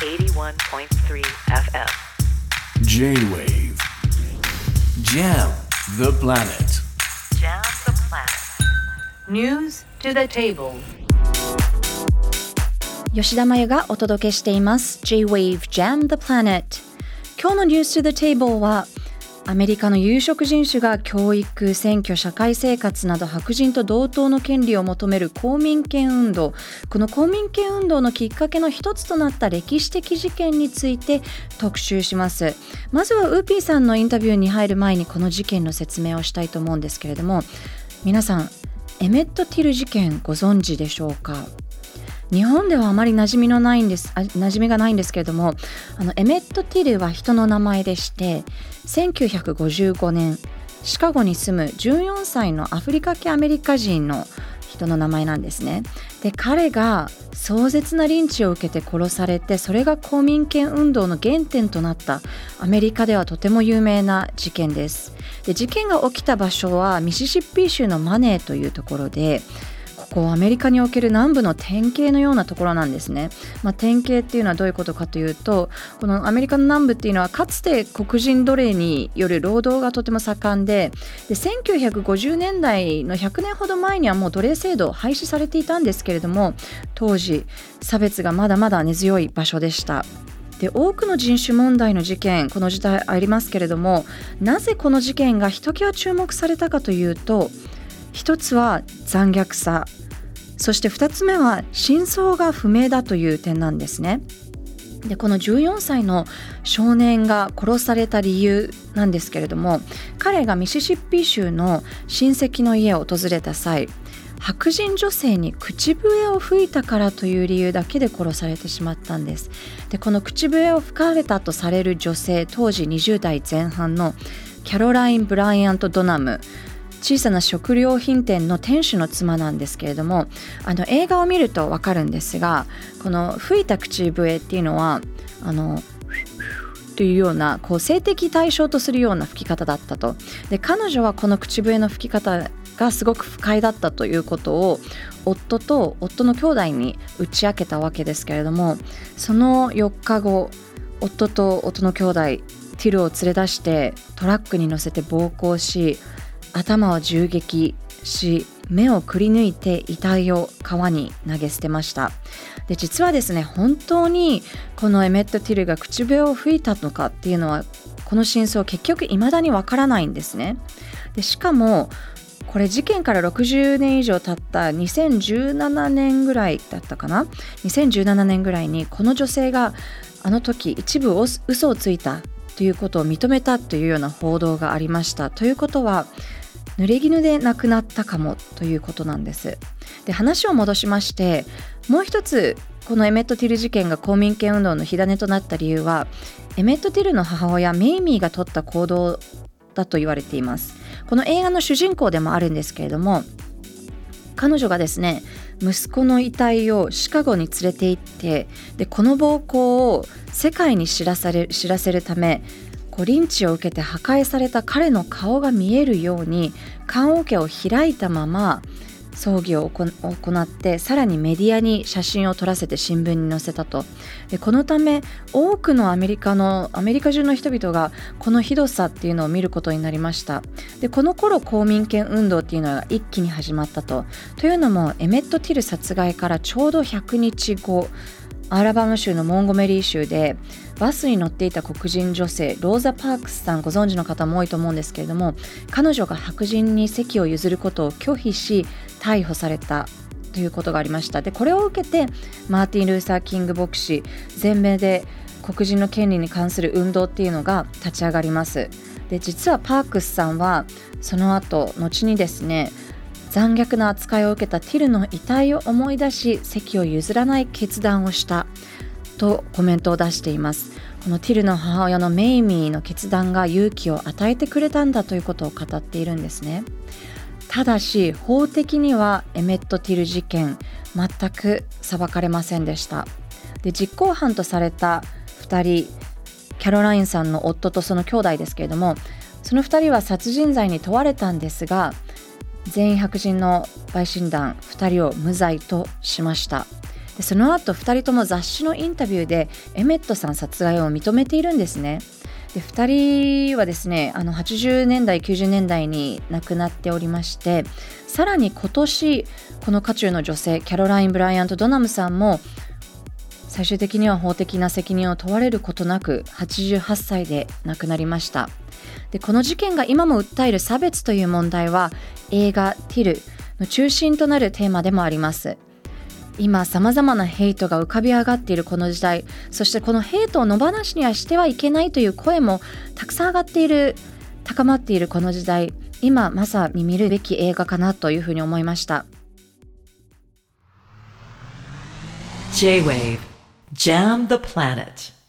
81.3 FM J-Wave Jam the planet Jam the planet News to the table 吉田真由がお届けしています J-Wave Jam the Planet 今日の News to the Table は アメリカの有色人種が教育、選挙、社会生活など白人と同等の権利を求める公民権運動。この公民権運動のきっかけの一つとなった歴史的事件について特集します。まずはウーピーさんのインタビューに入る前にこの事件の説明をしたいと思うんですけれども皆さんエメット・ティル事件ご存知でしょうか？日本ではあまり馴染みのないんです馴染みがないんですけれどもあのエメット・ティルは人の名前でして1955年シカゴに住む14歳のアフリカ系アメリカ人の人の名前なんですね。で彼が壮絶なリンチを受けて殺されてそれが公民権運動の原点となったアメリカではとても有名な事件です。で事件が起きた場所はミシシッピ州のマネーというところでこうアメリカにおける南部の典型のようなところなんですね。まあ、典型っていうのはどういうことかというとこのアメリカの南部っていうのはかつて黒人奴隷による労働がとても盛んでで1950年代の100年ほど前にはもう奴隷制度廃止されていたんですけれども当時差別がまだまだ根強い場所でした。で多くの人種問題の事件この時代ありますけれどもなぜこの事件がひときわ注目されたかというと一つは残虐さそして2つ目は真相が不明だという点なんですね。でこの14歳の少年が殺された理由なんですけれども彼がミシシッピ州の親戚の家を訪れた際白人女性に口笛を吹いたからという理由だけで殺されてしまったんですでこの口笛を吹かれたとされる女性当時20代前半のキャロライン・ブライアント・ドナム小さな食料品店の店主の妻なんですけれどもあの映画を見ると分かるんですがこの吹いた口笛っていうのはあのというようなこう性的対象とするような吹き方だったと。で彼女はこの口笛の吹き方がすごく不快だったということを夫と夫の兄弟に打ち明けたわけですけれどもその4日後夫と夫の兄弟ティルを連れ出してトラックに乗せて暴行し頭を銃撃し目をくり抜いて遺体を川に投げ捨てました。で実はですね本当にこのエメット・ティルが口笛を吹いたのかっていうのはこの真相結局未だにわからないんですね。でしかもこれ事件から60年以上経った2017年ぐらいだったかな？2017年ぐらいにこの女性があの時一部嘘をついたということを認めたというような報道がありました。ということは濡れ衣で亡くなったかもということなんです。で話を戻しましてもう一つこのエメット・ティル事件が公民権運動の火種となった理由はエメット・ティルの母親メイミーが取った行動だと言われています。この映画の主人公でもあるんですけれども彼女がですね息子の遺体をシカゴに連れて行ってでこの暴行を世界に知らされ知らせるためこうリンチを受けて破壊された彼の顔が見えるように棺桶を開いたまま葬儀を行ってさらにメディアに写真を撮らせて新聞に載せたと。このため多くのアメリカのアメリカ中の人々がこのひどさっていうのを見ることになりました。でこの頃公民権運動っていうのが一気に始まったと。というのもエメット・ティル殺害からちょうど100日後アラバマ州のモンゴメリー州でバスに乗っていた黒人女性ローザ・パークスさんご存知の方も多いと思うんですけれども彼女が白人に席を譲ることを拒否し逮捕されたということがありました。でこれを受けてマーティン・ルーサー・キング牧師全米で黒人の権利に関する運動っていうのが立ち上がります。で実はパークスさんはその後後にですね残虐な扱いを受けたティルの遺体を思い出し席を譲らない決断をしたとコメントを出しています。このティルの母親のメイミーの決断が勇気を与えてくれたんだということを語っているんですね。ただし法的にはエメット・ティル事件全く裁かれませんでした。で実行犯とされた2人キャロラインさんの夫とその兄弟ですけれどもその2人は殺人罪に問われたんですが全員白人の陪審団2人を無罪としましたでその後2人とも雑誌のインタビューでエメットさん殺害を認めているんですね。で2人はですねあの80年代90年代に亡くなっておりましてさらに今年この渦中の女性キャロライン・ブライアント・ドナムさんも最終的には法的な責任を問われることなく88歳で亡くなりましたでこの事件が今も訴える差別という問題は映画「ティル」の中心となるテーマでもあります。今さまざまなヘイトが浮かび上がっているこの時代そしてこのヘイトを野放しにはしてはいけないという声もたくさん上がっている高まっているこの時代。今まさに見るべき映画かなというふうに思いました。J-Wave Jam the Planet.